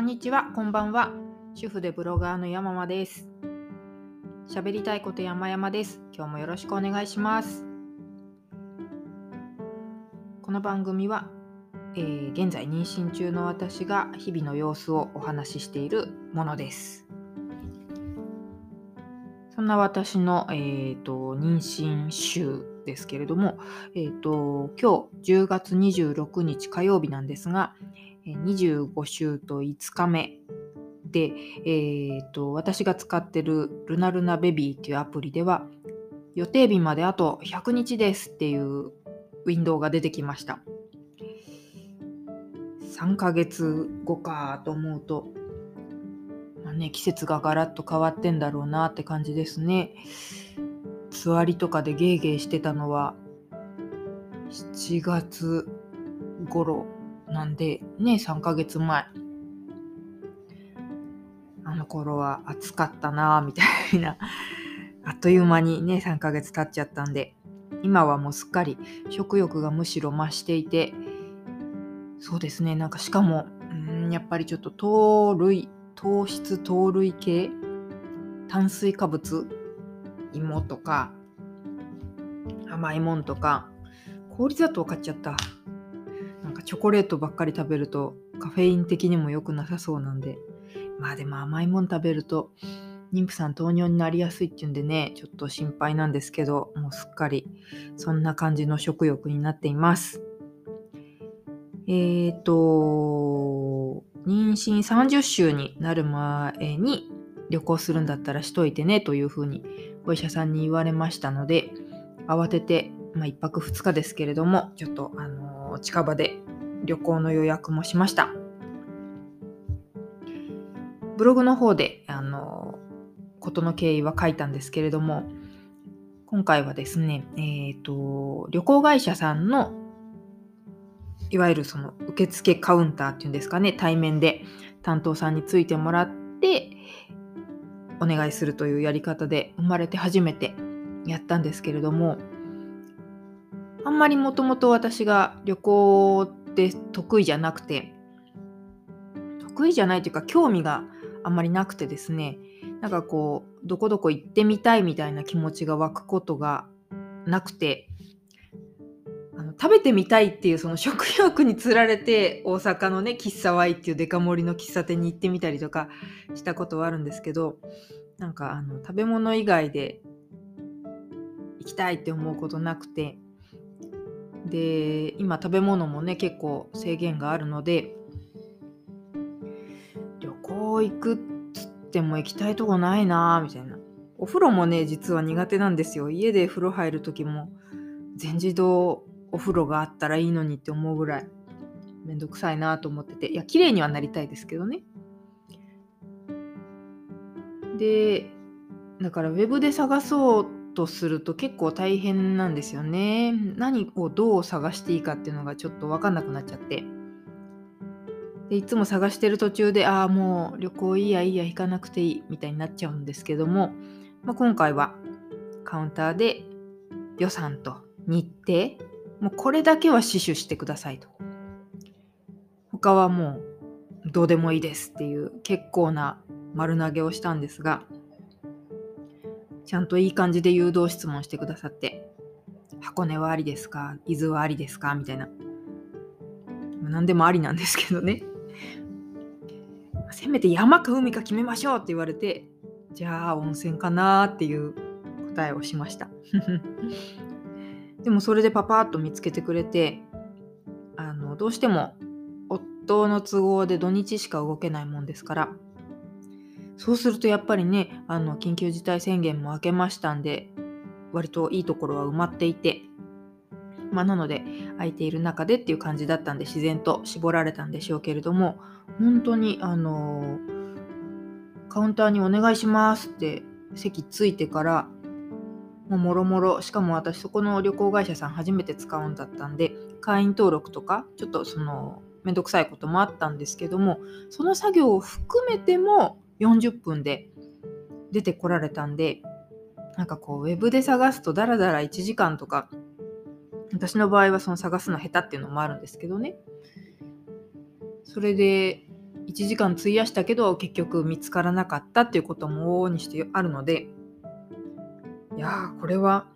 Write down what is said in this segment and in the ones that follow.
こんにちは、こんばんは。主婦でブロガーの山間です。喋りたいこと山々です。今日もよろしくお願いします。この番組は、えー、現在妊娠中の私が日々の様子をお話ししているものです。そんな私の、えーと、妊娠週ですけれども、えーと、今日10月26日火曜日なんですが、25週と5日目で、えーと、私が使ってるルナルナベビーっていうアプリでは予定日まであと100日ですっていうウィンドウが出てきました。3ヶ月後かと思うと、まあね、季節がガラッと変わってんだろうなって感じですね。つわりとかでゲーゲーしてたのは7月頃なんでね3ヶ月前。あの頃は暑かったなみたいな。あっという間にね3ヶ月経っちゃったんで。今はもうすっかり食欲がむしろ増していて。そうですねなんかしかもうんやっぱりちょっと糖類糖質糖類系炭水化物芋とか甘いもんとか氷砂糖買っちゃった。かチョコレートばっかり食べるとカフェイン的にも良くなさそうなんで。まあでも甘いもん食べると妊婦さん糖尿になりやすいっていうんでねちょっと心配なんですけどもうすっかりそんな感じの食欲になっています。えっ、ー、と妊娠30週になる前に旅行するんだったらしといてねというふうにお医者さんに言われましたので慌てて、まあ、1泊2日ですけれどもちょっと、あの近場で旅行の予約もしました。ブログの方で、あの事の経緯は書いたんですけれども今回はですね、えーと、旅行会社さんのいわゆるその受付カウンターっていうんですかね対面で担当さんについてもらってお願いするというやり方で生まれて初めてやったんですけれどもあんまりもともと私が旅行って得意じゃなくて。得意じゃないというか興味があんまりなくてですね。なんかこうどこどこ行ってみたいみたいな気持ちが湧くことがなくて。あの食べてみたいっていうその食欲につられて大阪のね喫茶 Y っていうデカ盛りの喫茶店に行ってみたりとかしたことはあるんですけどなんかあの食べ物以外で行きたいって思うことなくて。で今食べ物もね結構制限があるので旅行行くっつっても行きたいとこないなみたいな。お風呂もね実は苦手なんですよ。家で風呂入る時も全自動お風呂があったらいいのにって思うぐらいめんどくさいなと思ってて。いや綺麗にはなりたいですけどね。でだからウェブで探そうとすると結構大変なんですよね。何をどう探していいかっていうのがちょっと分かんなくなっちゃって。でいつも探してる途中でああもう旅行いいやいいや行かなくていいみたいになっちゃうんですけども、まあ、今回はカウンターで予算と日程もうこれだけは死守してくださいと。他はもうどうでもいいですっていう結構な丸投げをしたんですがちゃんといい感じで誘導質問してくださって、箱根はありですか？伊豆はありですか？みたいな。何でもありなんですけどね。せめて山か海か決めましょうって言われて、じゃあ温泉かなっていう答えをしました。でもそれでパパッと見つけてくれて、あのどうしても夫の都合で土日しか動けないもんですから、そうするとやっぱりねあの緊急事態宣言も明けましたんで割といいところは埋まっていてまあ、なので空いている中でっていう感じだったんで自然と絞られたんでしょうけれども本当にあのカウンターにお願いしますって席ついてからもうもろもろしかも私そこの旅行会社さん初めて使うんだったんで会員登録とかちょっとそのめんどくさいこともあったんですけどもその作業を含めても40分で出てこられたんでなんかこうウェブで探すとダラダラ1時間とか私の場合はその探すの下手っていうのもあるんですけどね。それで1時間費やしたけど結局見つからなかったっていうことも往々にしてあるのでいやーこれは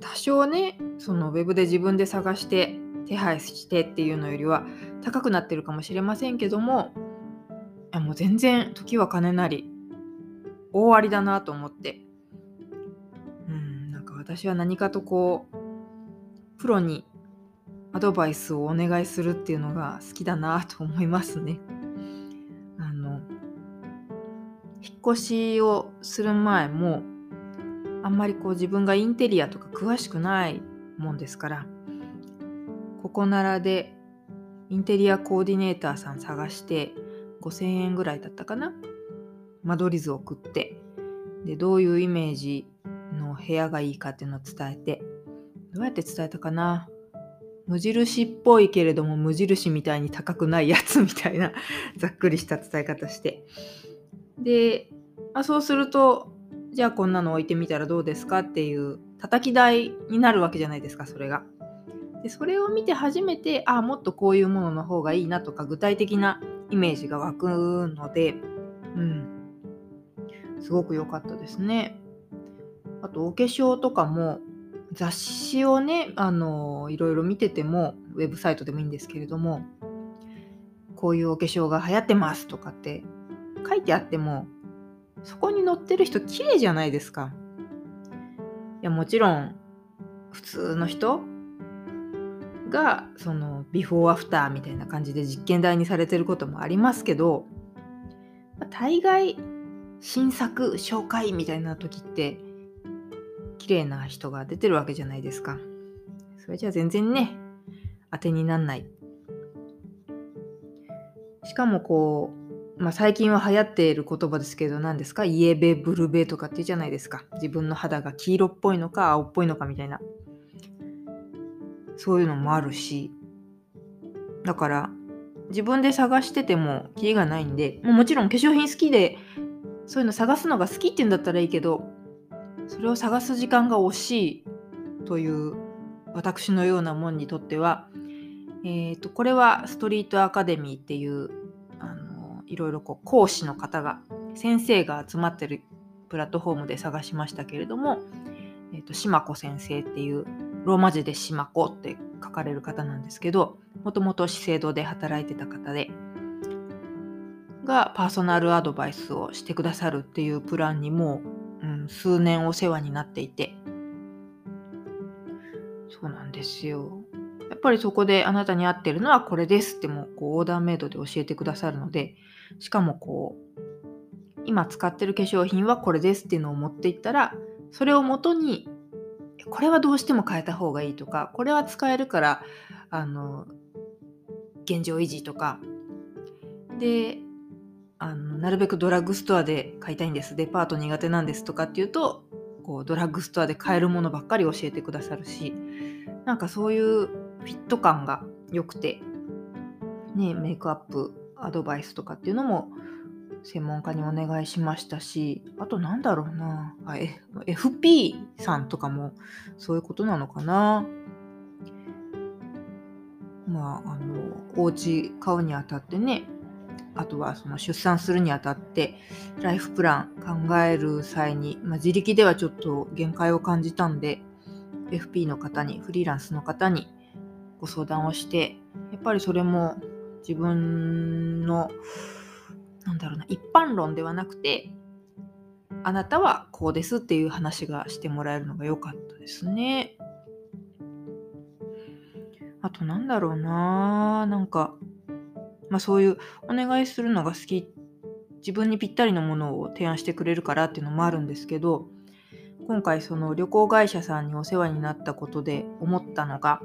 多少ねそのウェブで自分で探して手配してっていうのよりは高くなってるかもしれませんけどもやもう全然時は金なり大ありだなと思ってうんなんか私は何かとこうプロにアドバイスをお願いするっていうのが好きだなと思いますね。あの引っ越しをする前もあんまりこう自分がインテリアとか詳しくないもんですからここならでインテリアコーディネーターさん探して5000円ぐらいだったかな。間取り図を送って。でどういうイメージの部屋がいいかっていうのを伝えて。どうやって伝えたかな。無印っぽいけれども無印みたいに高くないやつみたいなざっくりした伝え方して。であそうするとじゃあこんなの置いてみたらどうですかっていう叩き台になるわけじゃないですかそれが。でそれを見て初めてあもっとこういうものの方がいいなとか具体的なイメージが湧くので、うん、すごく良かったですね。あとお化粧とかも雑誌をねあのいろいろ見ててもウェブサイトでもいいんですけれどもこういうお化粧が流行ってますとかって書いてあってもそこに載ってる人綺麗じゃないですか。いやもちろん普通の人がそのビフォーアフターみたいな感じで実験台にされてることもありますけど大概新作紹介みたいな時って綺麗な人が出てるわけじゃないですか。それじゃ全然ね当てになんない。しかもこう、まあ、最近は流行っている言葉ですけど何ですか？イエベブルベとかって言うじゃないですか。自分の肌が黄色っぽいのか青っぽいのかみたいな。そういうのもあるし。だから自分で探しててもキリがないんでももちろん化粧品好きでそういうの探すのが好きって言うんだったらいいけどそれを探す時間が惜しいという私のようなもんにとっては、えーと、これはストリートアカデミーっていうあのいろいろこう講師の方が先生が集まってるプラットフォームで探しましたけれども、えーと、島子先生っていうローマ字で島子って書かれる方なんですけどもともと資生堂で働いてた方でがパーソナルアドバイスをしてくださるっていうプランにもうん、数年お世話になっていて。そうなんですよ。やっぱりそこであなたに合ってるのはこれですってもこうオーダーメイドで教えてくださるのでしかもこう今使ってる化粧品はこれですっていうのを持っていったらそれをもとにこれはどうしても変えた方がいいとかこれは使えるからあの現状維持とか。であのなるべくドラッグストアで買いたいんです。デパート苦手なんですとかっていうとこうドラッグストアで買えるものばっかり教えてくださるしなんかそういうフィット感が良くて、ね、メイクアップアドバイスとかっていうのも専門家にお願いしましたしあとなんだろうな。あ FP さんとかもそういうことなのかな。まああのお家買うにあたってね。あとはその出産するにあたってライフプラン考える際に、まあ、自力ではちょっと限界を感じたんで FP の方にフリーランスの方にご相談をしてやっぱりそれも自分のなんだろうな一般論ではなくてあなたはこうですっていう話がしてもらえるのが良かったですね。あとなんだろうななんかまあ、そういうお願いするのが好き自分にぴったりのものを提案してくれるからっていうのもあるんですけど今回その旅行会社さんにお世話になったことで思ったのが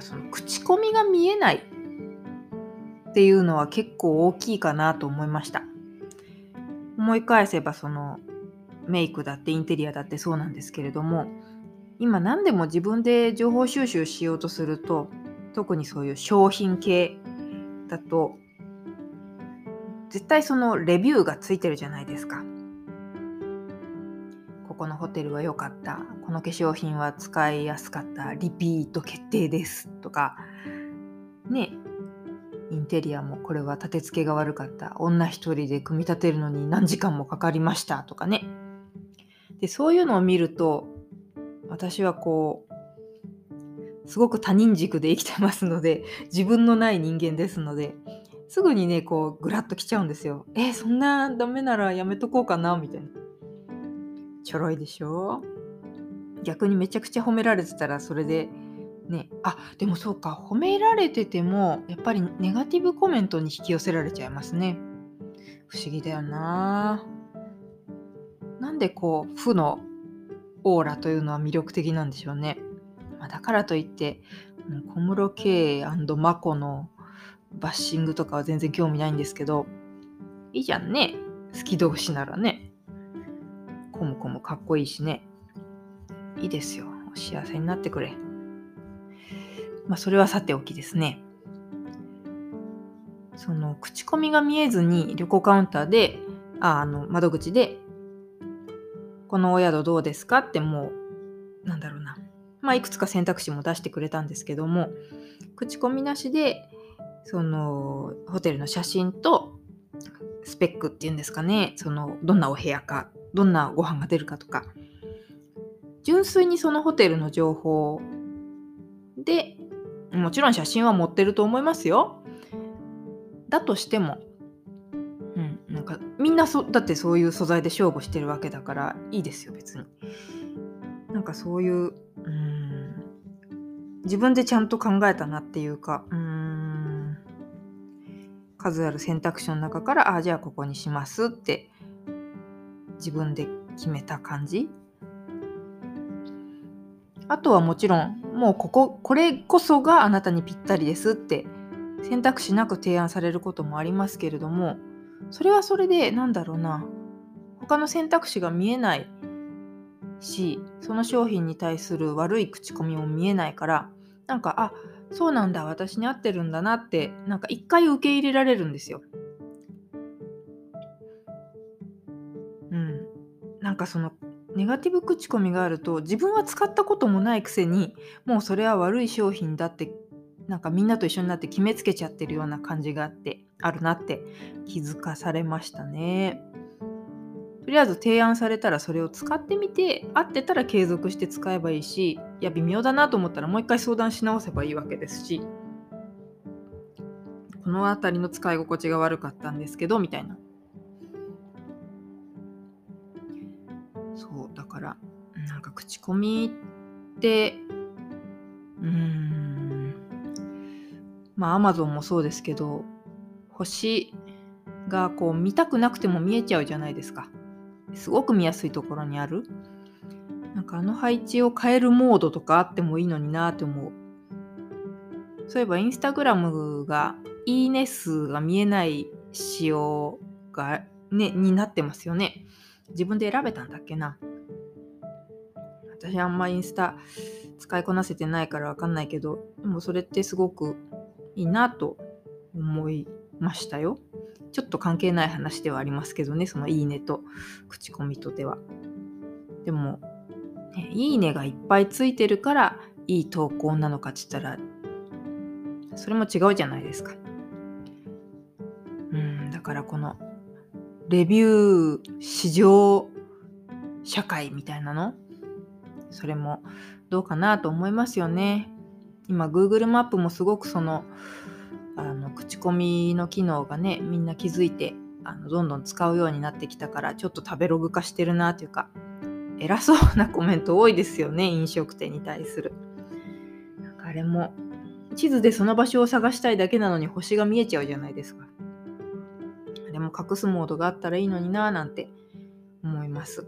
その口コミが見えないっていうのは結構大きいかなと思いました思い返せばそのメイクだってインテリアだってそうなんですけれども今何でも自分で情報収集しようとすると特にそういう商品系だと絶対そのレビューがついてるじゃないですか。このホテルは良かった。この化粧品は使いやすかった。リピート決定ですとか。ね。インテリアもこれは立て付けが悪かった。女一人で組み立てるのに何時間もかかりましたとかね。でそういうのを見ると私はこうすごく他人軸で生きてますので自分のない人間ですのですぐにねこうグラッときちゃうんですよ。えそんなダメならやめとこうかなみたいな。ちょろいでしょ？逆にめちゃくちゃ褒められてたらそれでねあでもそうか褒められててもやっぱりネガティブコメントに引き寄せられちゃいますね。不思議だよな。なんでこう負のオーラというのは魅力的なんでしょうね、まあ、だからといって小室圭眞子のバッシングとかは全然興味ないんですけどいいじゃんね。好き同士ならね。かっこいいしね。いいですよ。幸せになってくれ。まあそれはさておきですね。その口コミが見えずに旅行カウンターでああの窓口でこのお宿どうですかってもうなんだろうな。まあいくつか選択肢も出してくれたんですけども口コミなしでそのホテルの写真とスペックっていうんですかね。そのどんなお部屋かどんなご飯が出るかとか。純粋にそのホテルの情報でもちろん写真は持ってると思いますよ。だとしてもうんなんかみんなそだってそういう素材で勝負してるわけだからいいですよ別に。なんかそういううん自分でちゃんと考えたなっていうかうん数ある選択肢の中からあじゃあここにしますって自分で決めた感じ？あとはもちろんもうこここれこそがあなたにぴったりですって選択肢なく提案されることもありますけれどもそれはそれでなんだろうな他の選択肢が見えないしその商品に対する悪い口コミも見えないからなんかあそうなんだ私に合ってるんだなってなんか一回受け入れられるんですよ。かそのネガティブ口コミがあると自分は使ったこともないくせにもうそれは悪い商品だってなんかみんなと一緒になって決めつけちゃってるような感じがあってあるなって気づかされましたね。とりあえず提案されたらそれを使ってみて合ってたら継続して使えばいいしいや微妙だなと思ったらもう一回相談し直せばいいわけですしこの辺りの使い心地が悪かったんですけどみたいななんか口コミってうーん。まあアマゾンもそうですけど星がこう見たくなくても見えちゃうじゃないですか。すごく見やすいところにある。なんかあの配置を変えるモードとかあってもいいのになって思う。そういえばインスタグラムがいいね数が見えない仕様がねになってますよね。自分で選べたんだっけな。私あんまインスタ使いこなせてないからわかんないけどでもそれってすごくいいなと思いましたよ。ちょっと関係ない話ではありますけどね、そのいいねと口コミとでは。でも、ね、いいねがいっぱいついてるからいい投稿なのかって言ったら、それも違うじゃないですか。うん、だからこのレビュー市場社会みたいなのそれもどうかなと思いますよね。今 Google マップもすごくそのあの口コミの機能がねみんな気づいてあのどんどん使うようになってきたからちょっと食べログ化してるなというか偉そうなコメント多いですよね飲食店に対する。なんかあれも地図でその場所を探したいだけなのに星が見えちゃうじゃないですか。あれも隠すモードがあったらいいのになぁなんて思います。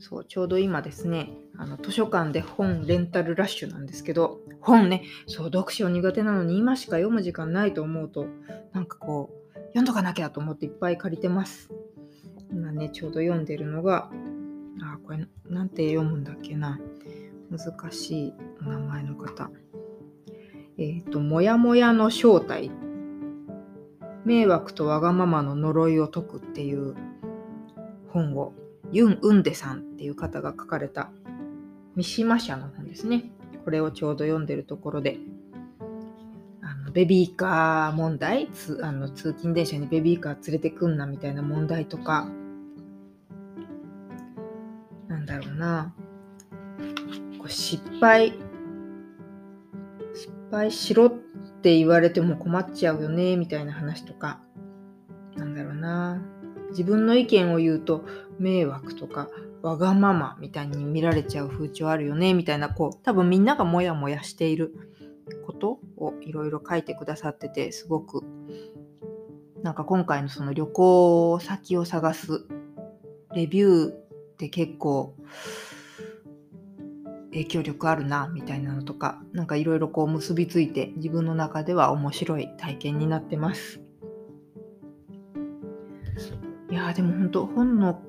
そう、ちょうど今ですね、あの図書館で本レンタルラッシュなんですけど、本ね、そう、読書苦手なのに今しか読む時間ないと思うと、なんかこう、読んどかなきゃと思っていっぱい借りてます。今ね、ちょうど読んでるのが、あ、これ、なんて読むんだっけな。難しい名前の方。えっ、ー、と、もやもやの正体。迷惑とわがままの呪いを解くっていう本をユン・ウンデさんっていう方が書かれた三島社の本ですね。これをちょうど読んでるところで、あのベビーカー問題つあの、通勤電車にベビーカー連れてくんなみたいな問題とか、なんだろうな、こう失敗、失敗しろって言われても困っちゃうよねみたいな話とか、なんだろうな、自分の意見を言うと迷惑とかわがままみたいに見られちゃう風潮あるよねみたいなこう多分みんながモヤモヤしていることをいろいろ書いてくださっててすごくなんか今回のその旅行先を探すレビューって結構影響力あるなみたいなのとかなんかいろいろこう結びついて自分の中では面白い体験になってます。いやでも本当本の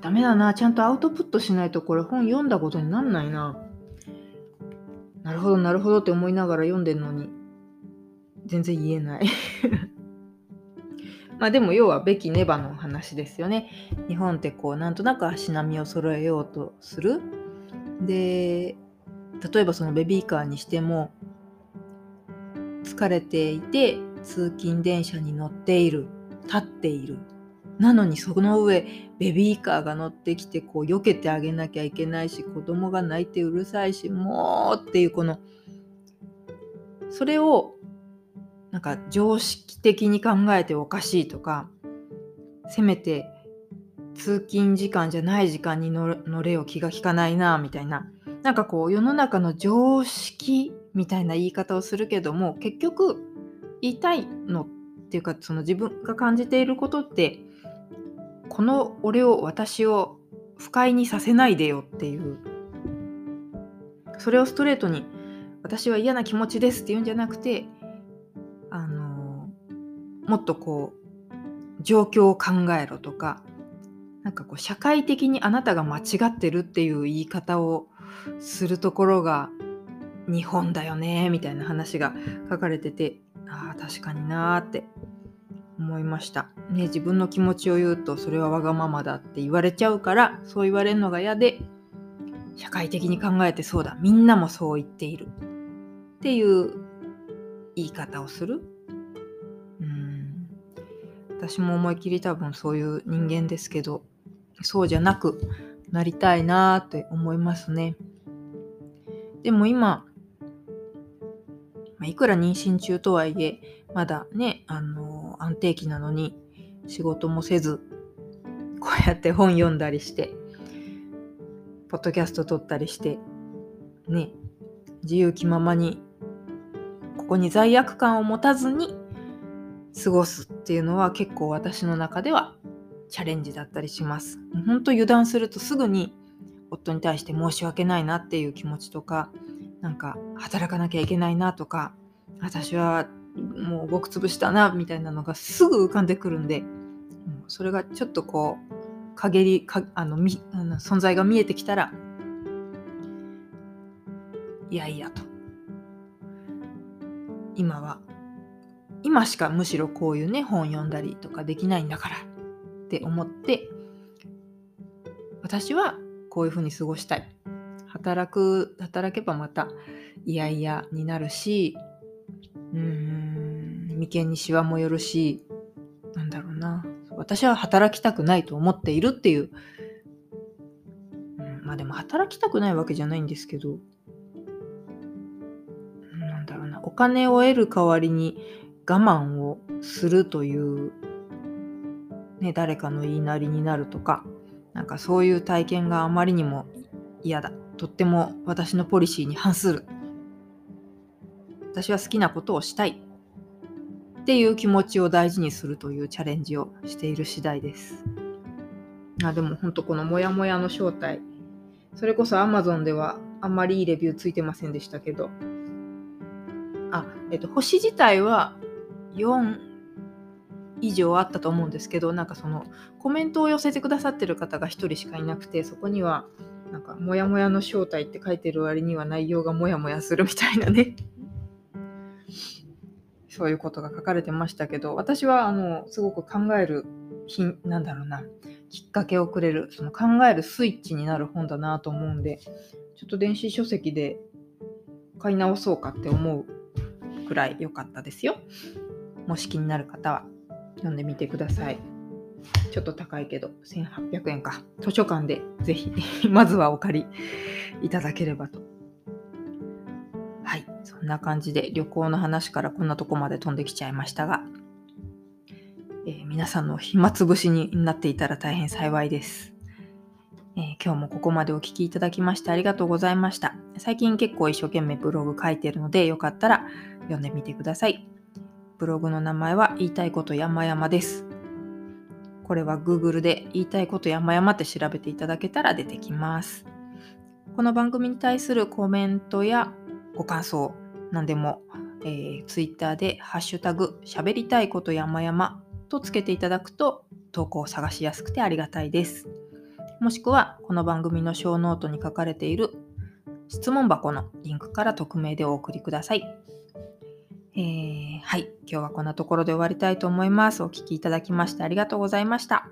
ダメだな。ちゃんとアウトプットしないとこれ本読んだことになんないな。なるほどなるほどって思いながら読んでんのに。全然言えない。まあでも要はべきネバの話ですよね。日本ってこうなんとなく足並みを揃えようとする。で例えばそのベビーカーにしても疲れていて通勤電車に乗っている立っている。なのにその上ベビーカーが乗ってきてこう避けてあげなきゃいけないし子供が泣いてうるさいしもうっていうこのそれをなんか常識的に考えておかしいとかせめて通勤時間じゃない時間に乗れよ気が利かないなみたいな。なんかこう世の中の常識みたいな言い方をするけども結局言いたいのっていうかその自分が感じていることってこの俺を私を不快にさせないでよっていう。それをストレートに私は嫌な気持ちですって言うんじゃなくてあのもっとこう状況を考えろとかなんかこう社会的にあなたが間違ってるっていう言い方をするところが日本だよねみたいな話が書かれててああ確かになーって思いました。ね、自分の気持ちを言うとそれはわがままだって言われちゃうからそう言われるのが嫌で社会的に考えてそうだみんなもそう言っているっていう言い方をする。うん私も思い切り多分そういう人間ですけどそうじゃなくなりたいなって思いますね。でも今、まいくら妊娠中とはいえまだねあの安定期なのに仕事もせずこうやって本読んだりしてポッドキャスト撮ったりしてね自由気ままにここに罪悪感を持たずに過ごすっていうのは結構私の中ではチャレンジだったりします。本当油断するとすぐに夫に対して申し訳ないなっていう気持ちとかなんか働かなきゃいけないなとか私はもうごくつぶしたなみたいなのがすぐ浮かんでくるんで、うん、それがちょっとこう陰りかあのみあの存在が見えてきたらいやいやと。今は今しかむしろこういうね本読んだりとかできないんだからって思って私はこういうふうに過ごしたい。働く働けばまたいやいやになるしうん眉間にしわもよるしなんだろうな。私は働きたくないと思っているっていう、うん、まあでも働きたくないわけじゃないんですけど。なんだろうな。お金を得る代わりに我慢をするという、ね、誰かの言いなりになるとかなんかそういう体験があまりにも嫌だ。とっても私のポリシーに反する。私は好きなことをしたい。っていう気持ちを大事にするというチャレンジをしている次第です。あでも本当このモヤモヤの正体。それこそ Amazon ではあんまりいいレビューついてませんでしたけど。あえっと星自体は4以上あったと思うんですけどなんかそのコメントを寄せてくださってる方が1人しかいなくてそこにはなんかモヤモヤの正体って書いてる割には内容がモヤモヤするみたいなね。そういうことが書かれてましたけど私はあのすごく考える日なんだろうなきっかけをくれるその考えるスイッチになる本だなと思うんでちょっと電子書籍で買い直そうかって思うくらい良かったですよ。もし気になる方は読んでみてください。ちょっと高いけど1800円か。図書館でぜひ まずはお借りいただければと。はい、そんな感じで旅行の話からこんなとこまで飛んできちゃいましたが、えー、皆さんの暇つぶしになっていたら大変幸いです。えー、今日もここまでお聴きいただきましてありがとうございました。最近結構一生懸命ブログ書いてるのでよかったら読んでみてください。ブログの名前は言いたいこと山々です。これは Google で言いたいこと山々って調べていただけたら出てきます。この番組に対するコメントやご感想、何でも、えー、Twitter でハッシュタグ喋りたいこと山々とつけていただくと投稿を探しやすくてありがたいです。もしくはこの番組のショーノートに書かれている質問箱のリンクから匿名でお送りください。えー、はい、今日はこんなところで終わりたいと思います。お聴きいただきましてありがとうございました。